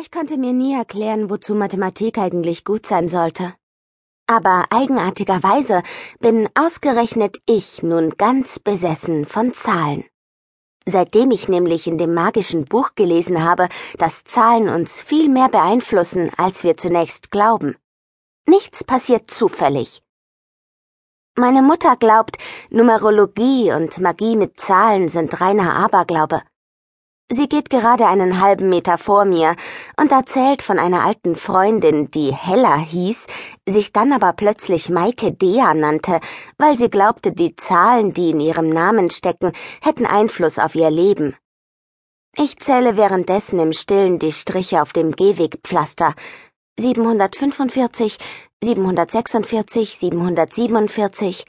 Ich konnte mir nie erklären, wozu Mathematik eigentlich gut sein sollte. Aber eigenartigerweise bin ausgerechnet ich nun ganz besessen von Zahlen. Seitdem ich nämlich in dem magischen Buch gelesen habe, dass Zahlen uns viel mehr beeinflussen, als wir zunächst glauben. Nichts passiert zufällig. Meine Mutter glaubt, Numerologie und Magie mit Zahlen sind reiner Aberglaube. Sie geht gerade einen halben Meter vor mir und erzählt von einer alten Freundin, die Hella hieß, sich dann aber plötzlich Maike Dea nannte, weil sie glaubte, die Zahlen, die in ihrem Namen stecken, hätten Einfluss auf ihr Leben. Ich zähle währenddessen im Stillen die Striche auf dem Gehwegpflaster. 745, 746, 747.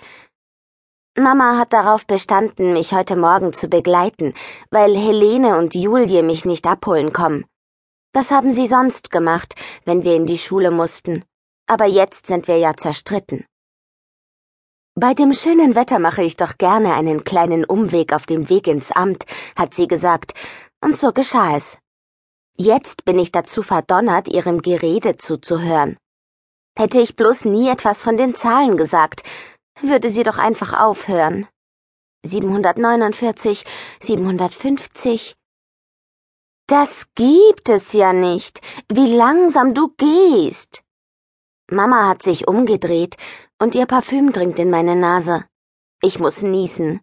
Mama hat darauf bestanden, mich heute Morgen zu begleiten, weil Helene und Julie mich nicht abholen kommen. Das haben sie sonst gemacht, wenn wir in die Schule mussten. Aber jetzt sind wir ja zerstritten. Bei dem schönen Wetter mache ich doch gerne einen kleinen Umweg auf dem Weg ins Amt, hat sie gesagt, und so geschah es. Jetzt bin ich dazu verdonnert, ihrem Gerede zuzuhören. Hätte ich bloß nie etwas von den Zahlen gesagt, würde sie doch einfach aufhören. 749, 750. Das gibt es ja nicht. Wie langsam du gehst. Mama hat sich umgedreht und ihr Parfüm dringt in meine Nase. Ich muss niesen.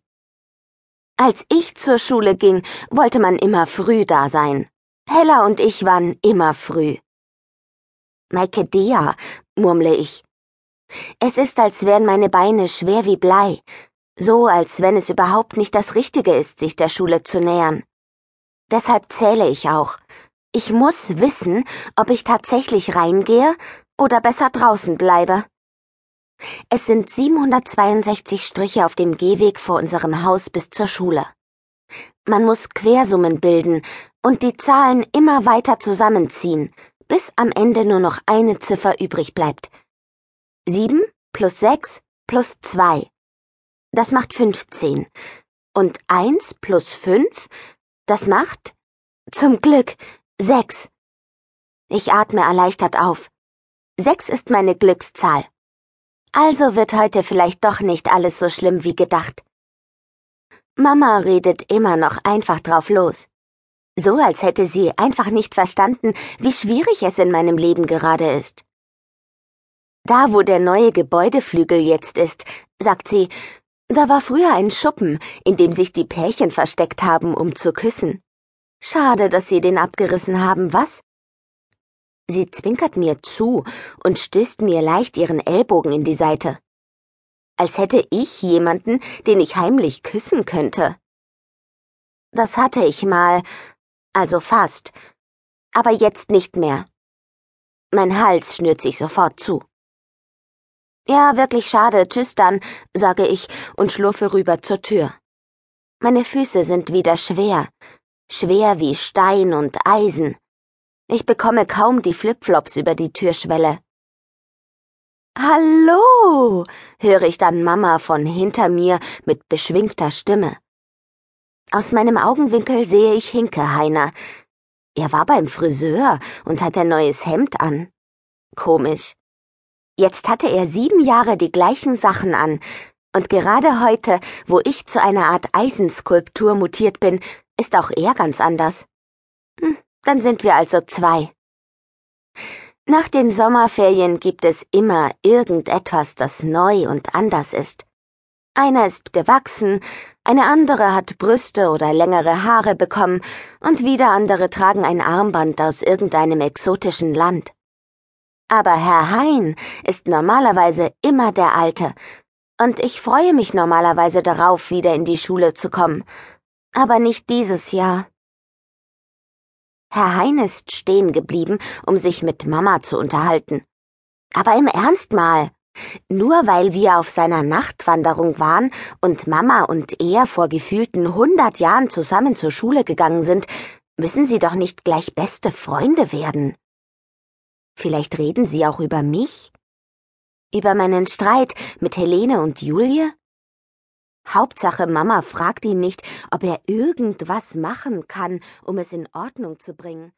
Als ich zur Schule ging, wollte man immer früh da sein. Hella und ich waren immer früh. Maike Dea, murmle ich. Es ist, als wären meine Beine schwer wie Blei, so als wenn es überhaupt nicht das Richtige ist, sich der Schule zu nähern. Deshalb zähle ich auch. Ich muss wissen, ob ich tatsächlich reingehe oder besser draußen bleibe. Es sind 762 Striche auf dem Gehweg vor unserem Haus bis zur Schule. Man muss Quersummen bilden und die Zahlen immer weiter zusammenziehen, bis am Ende nur noch eine Ziffer übrig bleibt. Sieben plus sechs plus zwei. Das macht fünfzehn. Und eins plus fünf, das macht, zum Glück, sechs. Ich atme erleichtert auf. Sechs ist meine Glückszahl. Also wird heute vielleicht doch nicht alles so schlimm wie gedacht. Mama redet immer noch einfach drauf los. So als hätte sie einfach nicht verstanden, wie schwierig es in meinem Leben gerade ist. Da, wo der neue Gebäudeflügel jetzt ist, sagt sie, da war früher ein Schuppen, in dem sich die Pärchen versteckt haben, um zu küssen. Schade, dass sie den abgerissen haben, was? Sie zwinkert mir zu und stößt mir leicht ihren Ellbogen in die Seite. Als hätte ich jemanden, den ich heimlich küssen könnte. Das hatte ich mal, also fast, aber jetzt nicht mehr. Mein Hals schnürt sich sofort zu. Ja, wirklich schade, tschüss dann, sage ich und schlurfe rüber zur Tür. Meine Füße sind wieder schwer, schwer wie Stein und Eisen. Ich bekomme kaum die Flipflops über die Türschwelle. Hallo, höre ich dann Mama von hinter mir mit beschwingter Stimme. Aus meinem Augenwinkel sehe ich Hinkeheiner. Er war beim Friseur und hat ein neues Hemd an. Komisch. Jetzt hatte er sieben Jahre die gleichen Sachen an, und gerade heute, wo ich zu einer Art Eisenskulptur mutiert bin, ist auch er ganz anders. Hm, dann sind wir also zwei. Nach den Sommerferien gibt es immer irgendetwas, das neu und anders ist. Einer ist gewachsen, eine andere hat Brüste oder längere Haare bekommen, und wieder andere tragen ein Armband aus irgendeinem exotischen Land. Aber Herr Hein ist normalerweise immer der Alte, und ich freue mich normalerweise darauf, wieder in die Schule zu kommen. Aber nicht dieses Jahr. Herr Hein ist stehen geblieben, um sich mit Mama zu unterhalten. Aber im Ernst mal. Nur weil wir auf seiner Nachtwanderung waren und Mama und er vor gefühlten hundert Jahren zusammen zur Schule gegangen sind, müssen sie doch nicht gleich beste Freunde werden. Vielleicht reden Sie auch über mich? Über meinen Streit mit Helene und Julie? Hauptsache, Mama fragt ihn nicht, ob er irgendwas machen kann, um es in Ordnung zu bringen.